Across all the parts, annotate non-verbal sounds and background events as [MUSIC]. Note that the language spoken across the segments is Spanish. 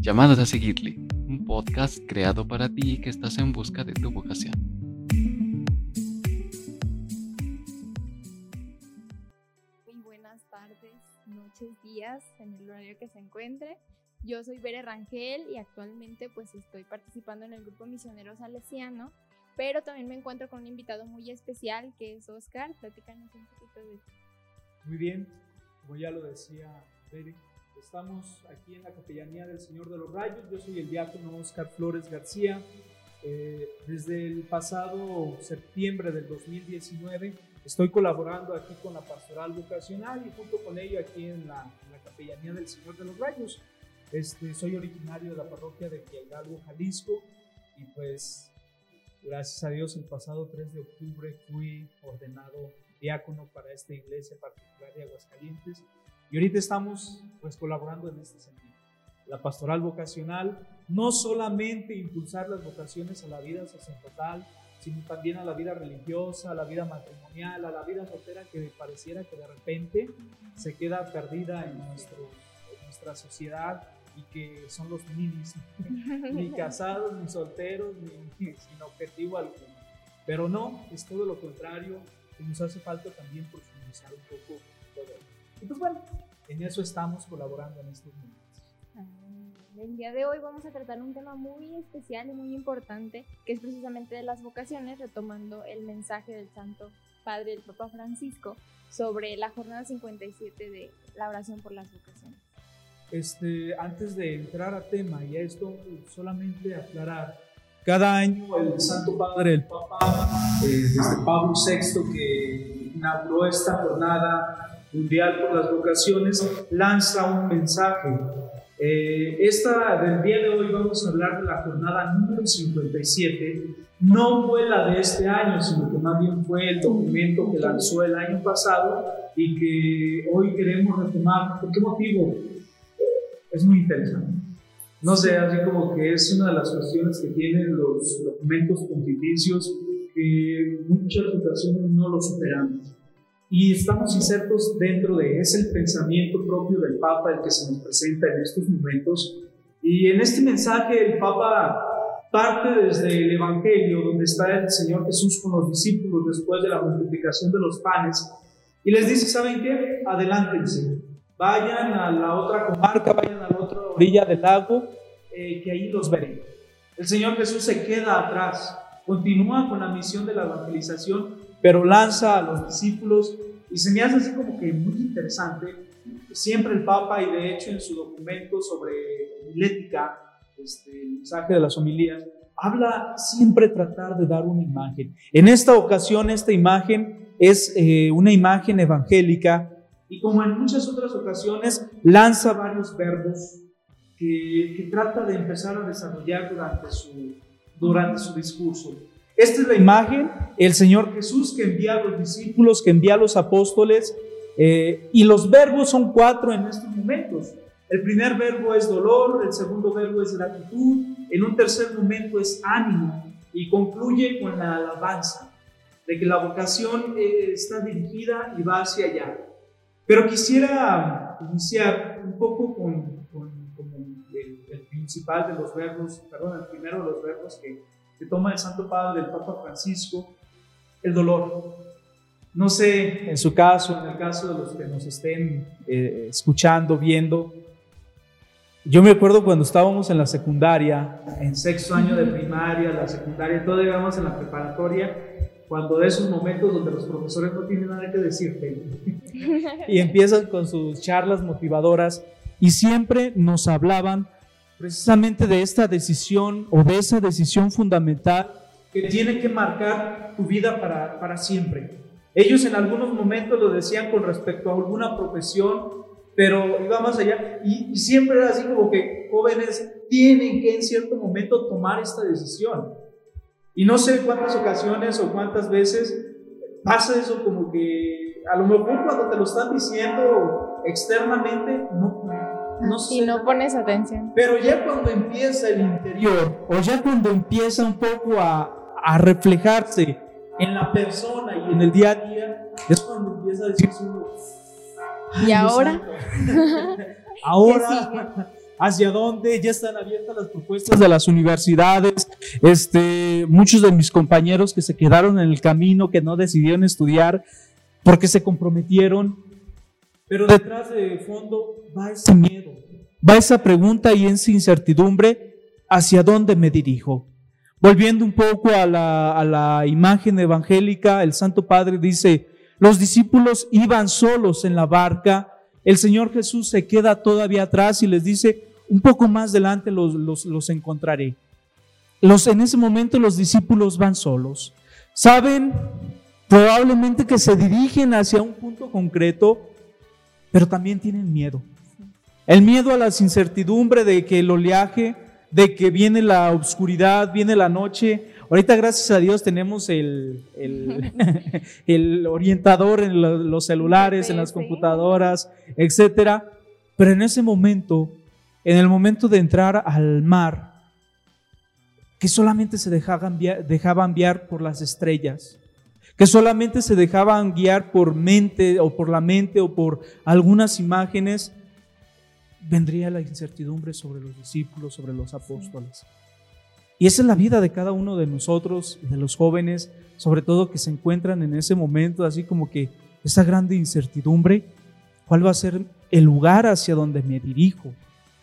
Llamados a seguirle, un podcast creado para ti que estás en busca de tu vocación. Muy buenas tardes, noches, días, en el horario que se encuentre. Yo soy Bere Rangel y actualmente pues estoy participando en el grupo misionero salesiano, pero también me encuentro con un invitado muy especial que es Oscar. Platícanos un poquito de Muy bien, como ya lo decía Bere, Estamos aquí en la Capellanía del Señor de los Rayos. Yo soy el diácono Oscar Flores García. Eh, desde el pasado septiembre del 2019 estoy colaborando aquí con la pastoral vocacional y junto con ello aquí en la, Capellanía del Señor de los Rayos. Este, soy originario de la parroquia de Hidalgo, Jalisco y pues gracias a Dios el pasado 3 de octubre fui ordenado diácono para esta iglesia particular de Aguascalientes y ahorita estamos pues colaborando en este sentido. La pastoral vocacional, no solamente impulsar las vocaciones a la vida sacerdotal, sino también a la vida religiosa, a la vida matrimonial, a la vida soltera que pareciera que de repente se queda perdida en, nuestro, nuestra sociedad y que son los ninis, [LAUGHS] ni casados, ni solteros, ni, sin objetivo alguno. Pero no, es todo lo contrario, y nos hace falta también profundizar un poco todo esto. Y pues bueno, en eso estamos colaborando en estos momentos. El día de hoy vamos a tratar un tema muy especial y muy importante, que es precisamente de las vocaciones, retomando el mensaje del Santo Padre, el Papa Francisco, sobre la jornada 57 de la oración por las vocaciones. Este, antes de entrar a tema y a esto, solamente aclarar, cada año el Santo Padre, el Papa, eh, desde Pablo VI, que inauguró esta jornada Mundial por las Vocaciones lanza un mensaje. Eh, esta del día de hoy vamos a hablar de la jornada número 57. No fue la de este año, sino que más bien fue el documento que lanzó el año pasado y que hoy queremos retomar. ¿Por qué motivo? Es muy interesante. No sé, así como que es una de las cuestiones que tienen los documentos pontificios que muchas ocasiones no lo superamos y estamos insertos dentro de, es el pensamiento propio del Papa el que se nos presenta en estos momentos. Y en este mensaje el Papa parte desde el Evangelio, donde está el Señor Jesús con los discípulos después de la multiplicación de los panes, y les dice, ¿saben qué? Adelántense, vayan a la otra comarca, vayan a la otra orilla del lago, eh, que ahí los veré. El Señor Jesús se queda atrás, continúa con la misión de la evangelización pero lanza a los discípulos y se me hace así como que muy interesante. Siempre el Papa, y de hecho en su documento sobre homilética, este, el mensaje de las homilías, habla siempre tratar de dar una imagen. En esta ocasión, esta imagen es eh, una imagen evangélica y como en muchas otras ocasiones, lanza varios verbos que, que trata de empezar a desarrollar durante su, durante su discurso. Esta es la imagen, el Señor Jesús que envía a los discípulos, que envía a los apóstoles, eh, y los verbos son cuatro en estos momentos. El primer verbo es dolor, el segundo verbo es gratitud, en un tercer momento es ánimo y concluye con la alabanza, de que la vocación eh, está dirigida y va hacia allá. Pero quisiera iniciar un poco con, el, el, principal de los verbos, perdón, el primero de los verbos que que toma el Santo Padre, el Papa Francisco, el dolor. No sé, en su caso, en el caso de los que nos estén eh, escuchando, viendo, yo me acuerdo cuando estábamos en la secundaria, en sexto año de primaria, la secundaria, todavía vamos en la preparatoria, cuando de esos momentos donde los profesores no tienen nada que decirte [LAUGHS] y empiezan con sus charlas motivadoras y siempre nos hablaban precisamente de esta decisión o de esa decisión fundamental que tiene que marcar tu vida para, para siempre. Ellos en algunos momentos lo decían con respecto a alguna profesión, pero iba más allá y, siempre era así como que jóvenes tienen que en cierto momento tomar esta decisión. Y no sé cuántas ocasiones o cuántas veces pasa eso como que a lo mejor cuando te lo están diciendo externamente no, no sé. Y no pones atención. Pero ya cuando empieza el interior, o ya cuando empieza un poco a, a reflejarse en la persona y en el día a día, es cuando empieza a decir ¿Y ahora? [LAUGHS] ahora, hacia dónde, ya están abiertas las propuestas de las universidades, este, muchos de mis compañeros que se quedaron en el camino, que no decidieron estudiar porque se comprometieron, pero detrás de fondo va ese miedo, va esa pregunta y esa incertidumbre, ¿hacia dónde me dirijo? Volviendo un poco a la, a la imagen evangélica, el Santo Padre dice, los discípulos iban solos en la barca, el Señor Jesús se queda todavía atrás y les dice, un poco más adelante los, los, los encontraré. Los, en ese momento los discípulos van solos. Saben probablemente que se dirigen hacia un punto concreto, pero también tienen miedo. El miedo a la incertidumbre de que el oleaje, de que viene la oscuridad, viene la noche. Ahorita, gracias a Dios, tenemos el, el, [LAUGHS] el orientador en los celulares, en las computadoras, etcétera. Pero en ese momento, en el momento de entrar al mar, que solamente se dejaban dejaban enviar por las estrellas, que solamente se dejaban guiar por mente o por la mente o por algunas imágenes, vendría la incertidumbre sobre los discípulos, sobre los apóstoles. Y esa es la vida de cada uno de nosotros, de los jóvenes, sobre todo que se encuentran en ese momento, así como que esa grande incertidumbre, ¿cuál va a ser el lugar hacia donde me dirijo,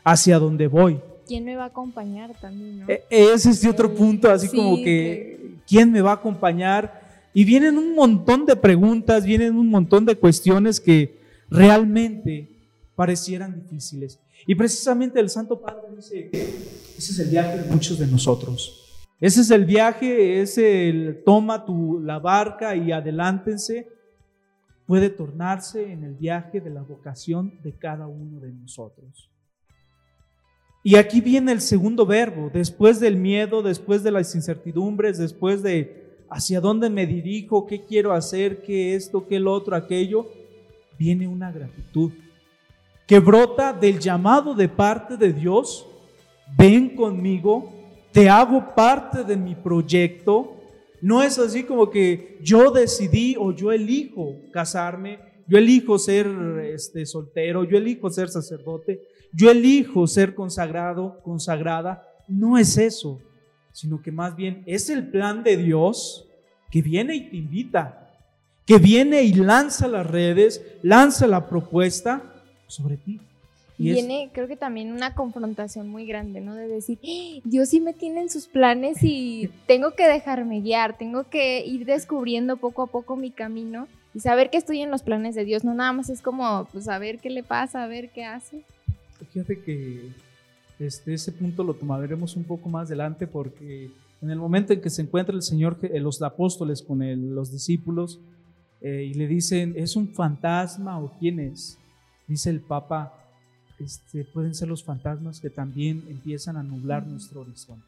hacia donde voy? ¿Quién me va a acompañar también? ¿no? E, ese es otro punto, así como que, ¿quién me va a acompañar? Y vienen un montón de preguntas, vienen un montón de cuestiones que realmente parecieran difíciles. Y precisamente el Santo Padre dice, ese es el viaje de muchos de nosotros. Ese es el viaje, es el toma tu, la barca y adelántense. Puede tornarse en el viaje de la vocación de cada uno de nosotros. Y aquí viene el segundo verbo, después del miedo, después de las incertidumbres, después de hacia dónde me dirijo, qué quiero hacer, qué esto, qué el otro, aquello, viene una gratitud que brota del llamado de parte de Dios, ven conmigo, te hago parte de mi proyecto. No es así como que yo decidí o yo elijo casarme, yo elijo ser este, soltero, yo elijo ser sacerdote, yo elijo ser consagrado, consagrada. No es eso, sino que más bien es el plan de Dios que viene y te invita, que viene y lanza las redes, lanza la propuesta sobre ti. Y Viene, creo que también una confrontación muy grande, ¿no? De decir, ¡Ah! Dios sí me tiene en sus planes y [LAUGHS] tengo que dejarme guiar, tengo que ir descubriendo poco a poco mi camino y saber que estoy en los planes de Dios, no nada más es como, pues, a ver qué le pasa, a ver qué hace. Fíjate que este, ese punto lo tomaremos un poco más adelante porque en el momento en que se encuentra el Señor, eh, los apóstoles con los discípulos, eh, y le dicen, ¿es un fantasma o quién es? Dice el Papa, este, pueden ser los fantasmas que también empiezan a nublar nuestro horizonte.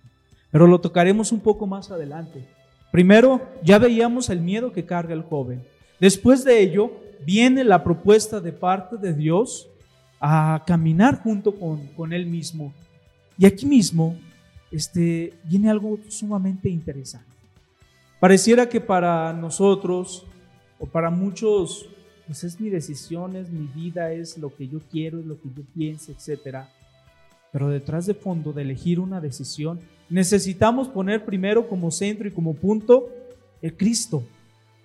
Pero lo tocaremos un poco más adelante. Primero, ya veíamos el miedo que carga el joven. Después de ello, viene la propuesta de parte de Dios a caminar junto con, con él mismo. Y aquí mismo este, viene algo sumamente interesante. Pareciera que para nosotros, o para muchos pues es mi decisión, es mi vida, es lo que yo quiero, es lo que yo pienso, etc. Pero detrás de fondo de elegir una decisión, necesitamos poner primero como centro y como punto el Cristo.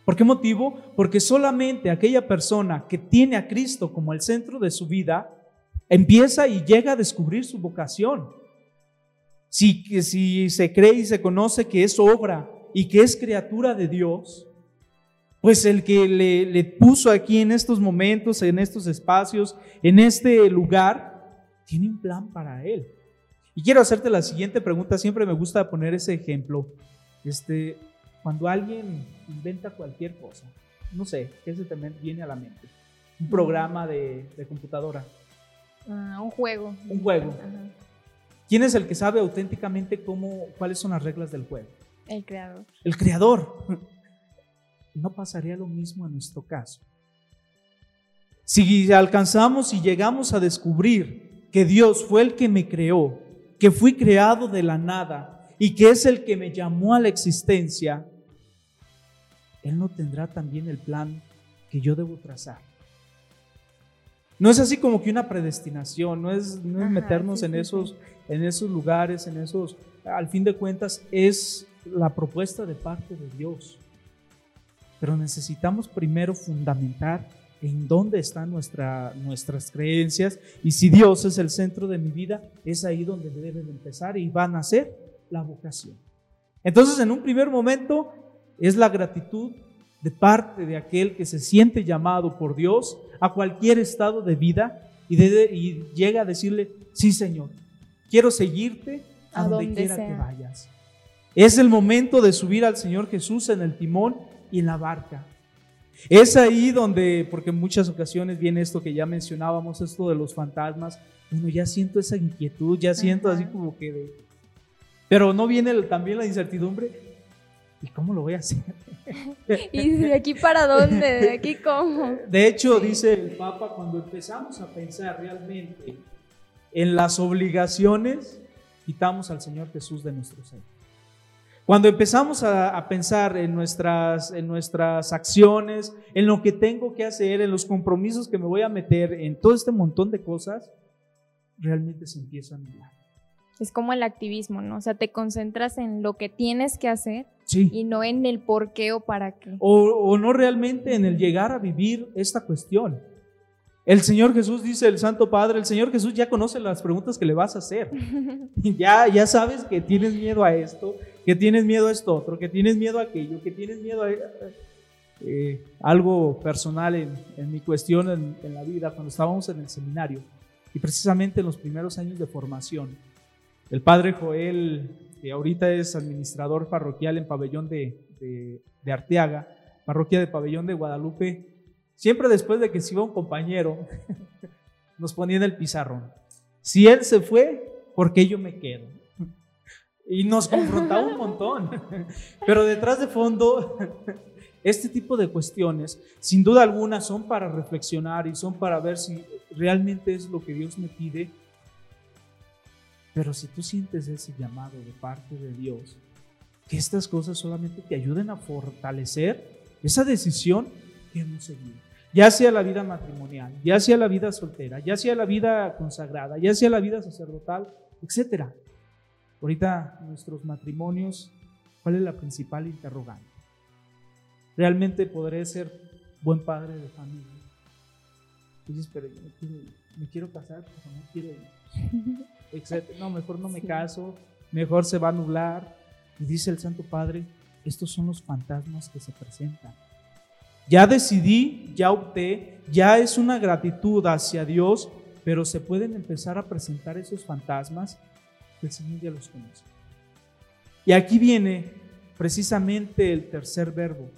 ¿Por qué motivo? Porque solamente aquella persona que tiene a Cristo como el centro de su vida, empieza y llega a descubrir su vocación. Si, si se cree y se conoce que es obra y que es criatura de Dios, pues el que le, puso aquí en estos momentos, en estos espacios, en este lugar, tiene un plan para él. Y quiero hacerte la siguiente pregunta, siempre me gusta poner ese ejemplo. Este, cuando alguien inventa cualquier cosa, no sé, ¿qué se te viene a la mente? Un programa de, computadora. Ah, un juego. Un juego. ¿Quién es el que sabe auténticamente cómo, cuáles son las reglas del juego? El creador. El creador no pasaría lo mismo en nuestro caso. Si alcanzamos y llegamos a descubrir que Dios fue el que me creó, que fui creado de la nada y que es el que me llamó a la existencia, Él no tendrá también el plan que yo debo trazar. No es así como que una predestinación, no es, no es meternos en, esos, en esos lugares, en esos, al fin de cuentas, es la propuesta de parte de Dios. Pero necesitamos primero fundamentar en dónde están nuestra, nuestras creencias y si Dios es el centro de mi vida, es ahí donde deben empezar y van a ser la vocación. Entonces, en un primer momento, es la gratitud de parte de aquel que se siente llamado por Dios a cualquier estado de vida y, y llega a decirle, sí Señor, quiero seguirte a, donde, quiera que vayas. Es el momento de subir al Señor Jesús en el timón y en la barca. Es ahí donde, porque en muchas ocasiones viene esto que ya mencionábamos, esto de los fantasmas, bueno, ya siento esa inquietud, ya siento así como que de... Pero no viene también la incertidumbre, ¿y cómo lo voy a hacer? [LAUGHS] ¿Y de aquí para dónde? ¿De aquí cómo? De hecho, dice el Papa, cuando empezamos a pensar realmente en las obligaciones, quitamos al Señor Jesús de nuestro ser. Cuando empezamos a, pensar en nuestras, en nuestras acciones, en lo que tengo que hacer, en los compromisos que me voy a meter, en todo este montón de cosas, realmente se empieza a mirar. Es como el activismo, ¿no? O sea, te concentras en lo que tienes que hacer y no en el por qué o para qué. O, o no realmente en el llegar a vivir esta cuestión. El Señor Jesús dice, el Santo Padre, el Señor Jesús ya conoce las preguntas que le vas a hacer. [LAUGHS] ya, ya sabes que tienes miedo a esto, que tienes miedo a esto otro, que tienes miedo a aquello, que tienes miedo a eh, algo personal en, mi cuestión en, en, la vida cuando estábamos en el seminario y precisamente en los primeros años de formación. El Padre Joel, que ahorita es administrador parroquial en Pabellón de, de Arteaga, parroquia de Pabellón de Guadalupe, Siempre después de que se iba un compañero, [LAUGHS] nos ponía en el pizarrón. Si él se fue, ¿por qué yo me quedo? Y nos confrontaba un montón. Pero detrás de fondo, [LAUGHS] este tipo de cuestiones, sin duda alguna, son para reflexionar y son para ver si realmente es lo que Dios me pide. Pero si tú sientes ese llamado de parte de Dios, que estas cosas solamente te ayuden a fortalecer esa decisión que hemos seguido ya sea la vida matrimonial, ya sea la vida soltera, ya sea la vida consagrada, ya sea la vida sacerdotal, etc. Ahorita nuestros matrimonios, ¿cuál es la principal interrogante? ¿Realmente podré ser buen padre de familia? Dices, pero yo me quiero, casar, pero no quiero ir. [LAUGHS] No, mejor no me caso, mejor se va a nublar. Y dice el Santo Padre, estos son los fantasmas que se presentan. Ya decidí, ya opté, ya es una gratitud hacia Dios, pero se pueden empezar a presentar esos fantasmas que el Señor ya los conoce. Y aquí viene precisamente el tercer verbo.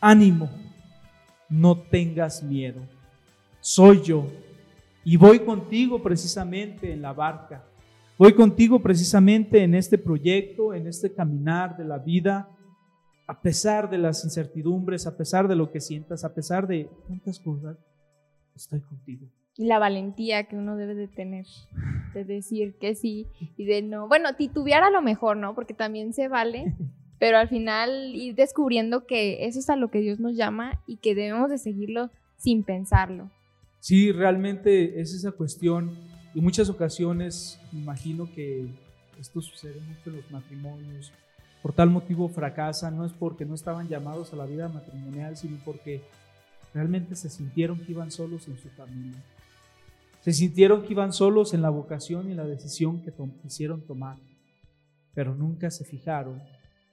Ánimo, no tengas miedo. Soy yo y voy contigo precisamente en la barca. Voy contigo precisamente en este proyecto, en este caminar de la vida a pesar de las incertidumbres, a pesar de lo que sientas, a pesar de tantas cosas, estoy contigo. Y la valentía que uno debe de tener, de decir que sí y de no. Bueno, titubear a lo mejor, ¿no? Porque también se vale, [LAUGHS] pero al final ir descubriendo que eso es a lo que Dios nos llama y que debemos de seguirlo sin pensarlo. Sí, realmente es esa cuestión y muchas ocasiones imagino que esto sucede mucho en los matrimonios, por tal motivo fracasan, no es porque no estaban llamados a la vida matrimonial, sino porque realmente se sintieron que iban solos en su familia. Se sintieron que iban solos en la vocación y la decisión que quisieron tomar, pero nunca se fijaron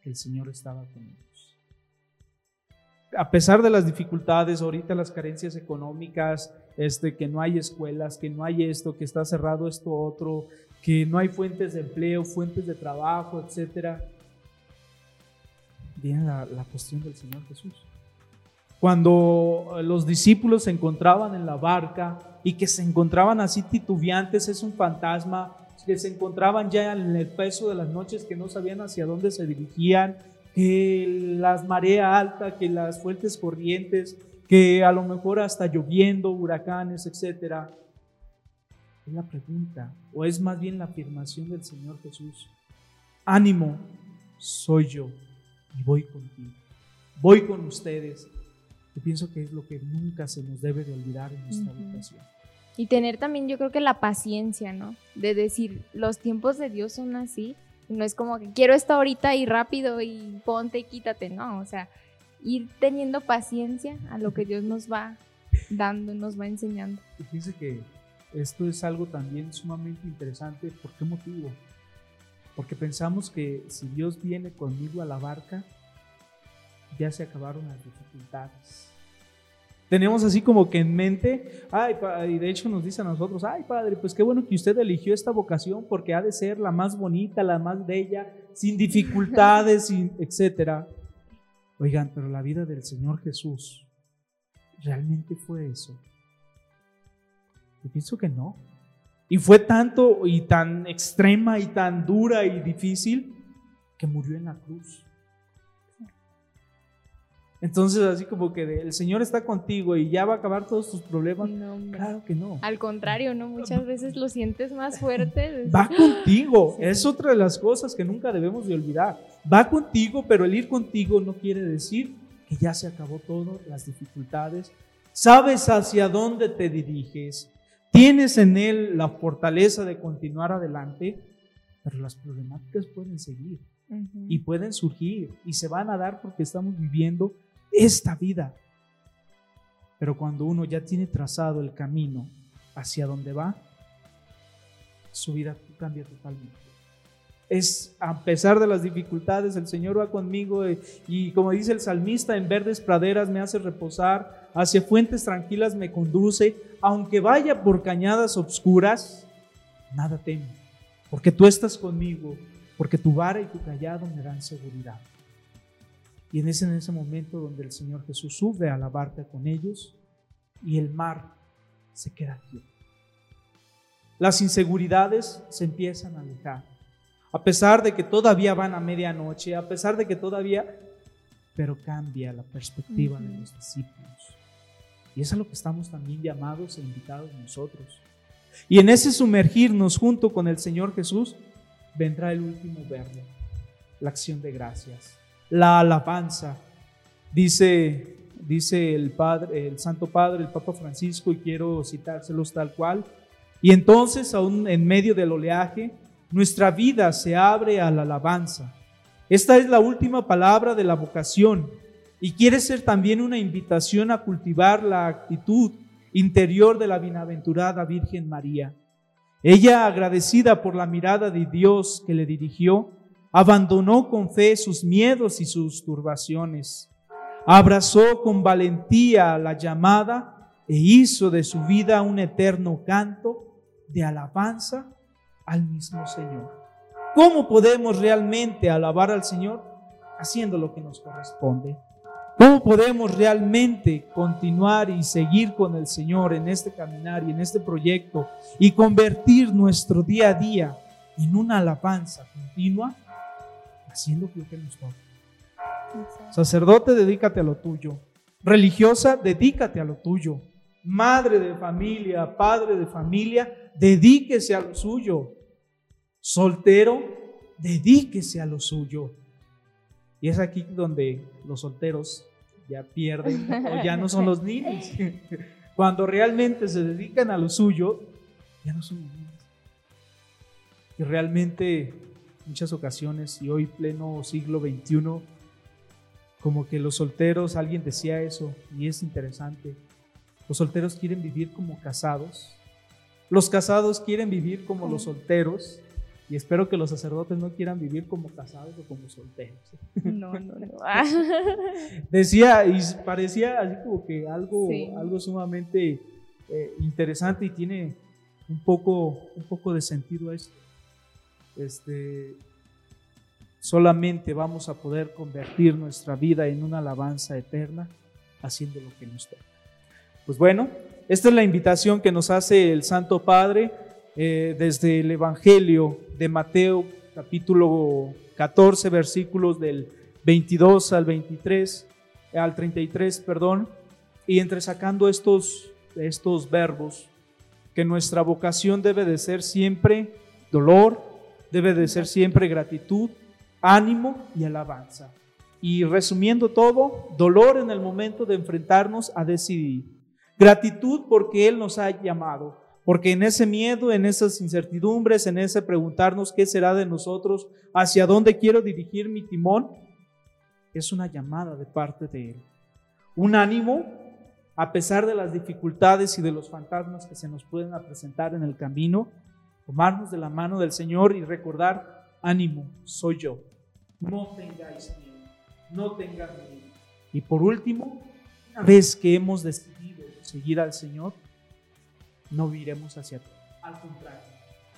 que el Señor estaba con ellos. A pesar de las dificultades, ahorita las carencias económicas, este, que no hay escuelas, que no hay esto, que está cerrado esto otro, que no hay fuentes de empleo, fuentes de trabajo, etcétera, viene la, cuestión del Señor Jesús. Cuando los discípulos se encontraban en la barca y que se encontraban así titubeantes, es un fantasma, que se encontraban ya en el peso de las noches, que no sabían hacia dónde se dirigían, que las mareas alta, que las fuentes corrientes, que a lo mejor hasta lloviendo, huracanes, etc. Es la pregunta, o es más bien la afirmación del Señor Jesús. Ánimo, soy yo y voy contigo. Voy con ustedes. Yo pienso que es lo que nunca se nos debe de olvidar en nuestra educación. Y tener también yo creo que la paciencia, ¿no? De decir, los tiempos de Dios son así. No es como que quiero esto ahorita y rápido y ponte y quítate, no. O sea, ir teniendo paciencia a lo que Dios nos va dando, nos va enseñando. Fíjense que esto es algo también sumamente interesante. ¿Por qué motivo? Porque pensamos que si Dios viene conmigo a la barca, ya se acabaron las dificultades. Tenemos así como que en mente, ay, y de hecho nos dice a nosotros, ay padre, pues qué bueno que usted eligió esta vocación porque ha de ser la más bonita, la más bella, sin dificultades, [LAUGHS] sin, etcétera. Oigan, pero la vida del Señor Jesús realmente fue eso. Yo pienso que no. Y fue tanto y tan extrema y tan dura y difícil que murió en la cruz. Entonces, así como que el Señor está contigo y ya va a acabar todos tus problemas. claro que no. Al contrario, ¿no? Muchas [LAUGHS] veces lo sientes más fuerte. Va [LAUGHS] contigo. Es otra de las cosas que nunca debemos de olvidar. Va contigo, pero el ir contigo no quiere decir que ya se acabó todo, las dificultades. Sabes hacia dónde te diriges. Tienes en Él la fortaleza de continuar adelante, pero las problemáticas pueden seguir y pueden surgir y se van a dar porque estamos viviendo esta vida. Pero cuando uno ya tiene trazado el camino hacia donde va, su vida cambia totalmente. Es a pesar de las dificultades, el Señor va conmigo y, y como dice el salmista, en verdes praderas me hace reposar, hacia fuentes tranquilas me conduce, aunque vaya por cañadas obscuras, nada temo, porque tú estás conmigo, porque tu vara y tu callado me dan seguridad. Y en ese, en ese momento donde el Señor Jesús sube a la barca con ellos y el mar se queda quieto. Las inseguridades se empiezan a alejar. A pesar de que todavía van a medianoche, a pesar de que todavía, pero cambia la perspectiva de los discípulos. Y es a lo que estamos también llamados e invitados nosotros. Y en ese sumergirnos junto con el Señor Jesús, vendrá el último verbo, la acción de gracias la alabanza. Dice, dice el Padre, el Santo Padre, el Papa Francisco, y quiero citárselos tal cual. Y entonces, aún en medio del oleaje, nuestra vida se abre a la alabanza. Esta es la última palabra de la vocación y quiere ser también una invitación a cultivar la actitud interior de la bienaventurada Virgen María. Ella, agradecida por la mirada de Dios que le dirigió, abandonó con fe sus miedos y sus turbaciones, abrazó con valentía la llamada e hizo de su vida un eterno canto de alabanza al mismo Señor. ¿Cómo podemos realmente alabar al Señor? Haciendo lo que nos corresponde. ¿Cómo podemos realmente continuar y seguir con el Señor en este caminar y en este proyecto y convertir nuestro día a día en una alabanza continua? Haciendo lo que nos toca. Sacerdote, dedícate a lo tuyo. Religiosa, dedícate a lo tuyo. Madre de familia, padre de familia, dedíquese a lo suyo. Soltero, dedíquese a lo suyo. Y es aquí donde los solteros ya pierden o ya no son los [LAUGHS] niños. [LAUGHS] Cuando realmente se dedican a lo suyo, ya no son los niños. Y realmente muchas ocasiones y hoy pleno siglo XXI, como que los solteros, alguien decía eso y es interesante, los solteros quieren vivir como casados, los casados quieren vivir como los solteros y espero que los sacerdotes no quieran vivir como casados o como solteros. No, no, no. [LAUGHS] Decía y parecía así como que algo, algo sumamente eh, interesante y tiene un poco, un poco de sentido esto este, solamente vamos a poder convertir nuestra vida en una alabanza eterna haciendo lo que nos toca. Pues bueno, esta es la invitación que nos hace el Santo Padre eh, desde el Evangelio de Mateo capítulo 14 versículos del 22 al 23, al 33, perdón, y entresacando estos, estos verbos, que nuestra vocación debe de ser siempre dolor, debe de ser siempre gratitud, ánimo y alabanza. Y resumiendo todo, dolor en el momento de enfrentarnos a decidir. Gratitud porque Él nos ha llamado. Porque en ese miedo, en esas incertidumbres, en ese preguntarnos qué será de nosotros, hacia dónde quiero dirigir mi timón, es una llamada de parte de Él. Un ánimo a pesar de las dificultades y de los fantasmas que se nos pueden presentar en el camino, tomarnos de la mano del Señor y recordar, ánimo, soy yo. No tengáis miedo, no tengáis miedo. Y por último, una vez que hemos decidido seguir al Señor, no viremos hacia atrás. Al contrario,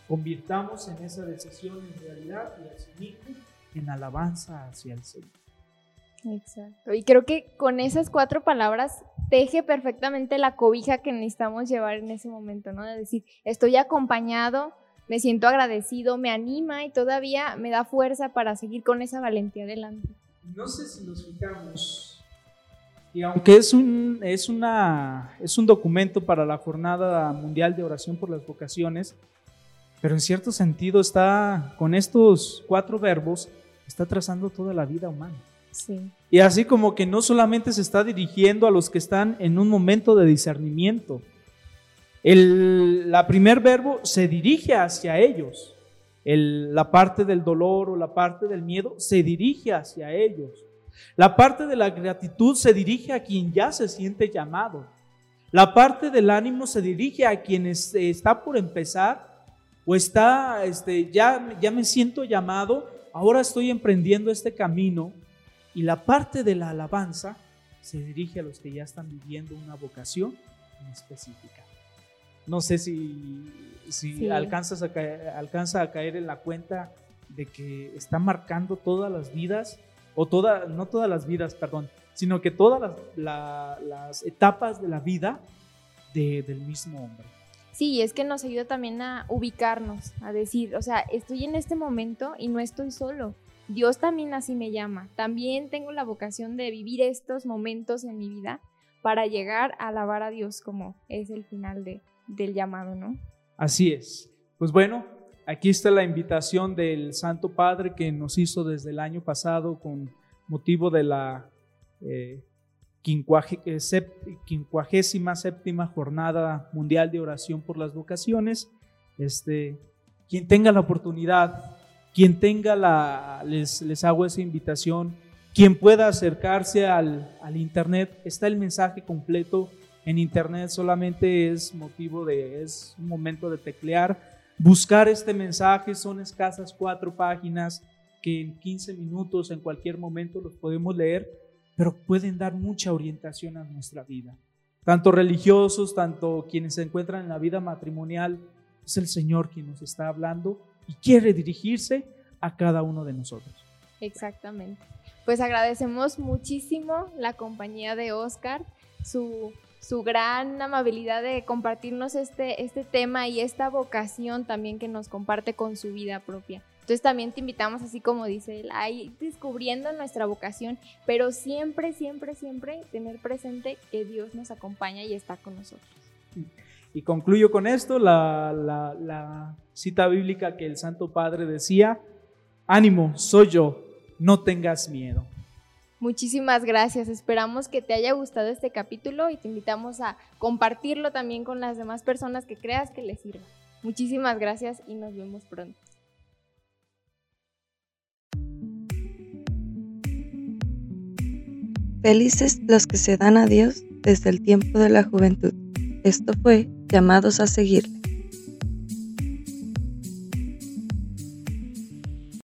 convirtamos en esa decisión en realidad y asimismo en alabanza hacia el Señor. Exacto. Y creo que con esas cuatro palabras teje perfectamente la cobija que necesitamos llevar en ese momento, ¿no? De decir, estoy acompañado, me siento agradecido, me anima y todavía me da fuerza para seguir con esa valentía adelante. No sé si nos fijamos, y aunque es un, es, una, es un documento para la Jornada Mundial de Oración por las Vocaciones, pero en cierto sentido está, con estos cuatro verbos, está trazando toda la vida humana. Y así como que no solamente se está dirigiendo a los que están en un momento de discernimiento. El primer verbo se dirige hacia ellos. El, la parte del dolor o la parte del miedo se dirige hacia ellos. La parte de la gratitud se dirige a quien ya se siente llamado. La parte del ánimo se dirige a quien está por empezar o está, este, ya, ya me siento llamado, ahora estoy emprendiendo este camino y la parte de la alabanza se dirige a los que ya están viviendo una vocación específica. No sé si, si alcanzas a caer, alcanza a caer en la cuenta de que está marcando todas las vidas, o toda, no todas las vidas, perdón, sino que todas las, etapas de la vida del mismo hombre. Sí, es que nos ayuda también a ubicarnos, a decir, o sea, estoy en este momento y no estoy solo. Dios también así me llama. También tengo la vocación de vivir estos momentos en mi vida para llegar a alabar a Dios como es el final de, del llamado, ¿no? Así es. Pues bueno, aquí está la invitación del Santo Padre que nos hizo desde el año pasado con motivo de la eh, eh quincuagésima séptima jornada mundial de oración por las vocaciones. Este, quien tenga la oportunidad quien tenga la, les, les hago esa invitación, quien pueda acercarse al, al Internet, está el mensaje completo en Internet, solamente es motivo de, es un momento de teclear, buscar este mensaje, son escasas cuatro páginas que en 15 minutos, en cualquier momento los podemos leer, pero pueden dar mucha orientación a nuestra vida. Tanto religiosos, tanto quienes se encuentran en la vida matrimonial, es el Señor quien nos está hablando y quiere dirigirse a cada uno de nosotros. Exactamente. Pues agradecemos muchísimo la compañía de Oscar, su, su gran amabilidad de compartirnos este, este tema y esta vocación también que nos comparte con su vida propia. Entonces también te invitamos, así como dice él, a ir descubriendo nuestra vocación, pero siempre, siempre, siempre tener presente que Dios nos acompaña y está con nosotros. Y concluyo con esto, la, cita bíblica que el Santo Padre decía, ánimo, soy yo, no tengas miedo. Muchísimas gracias. Esperamos que te haya gustado este capítulo y te invitamos a compartirlo también con las demás personas que creas que les sirva. Muchísimas gracias y nos vemos pronto. Felices los que se dan a Dios desde el tiempo de la juventud. Esto fue llamados a seguirle.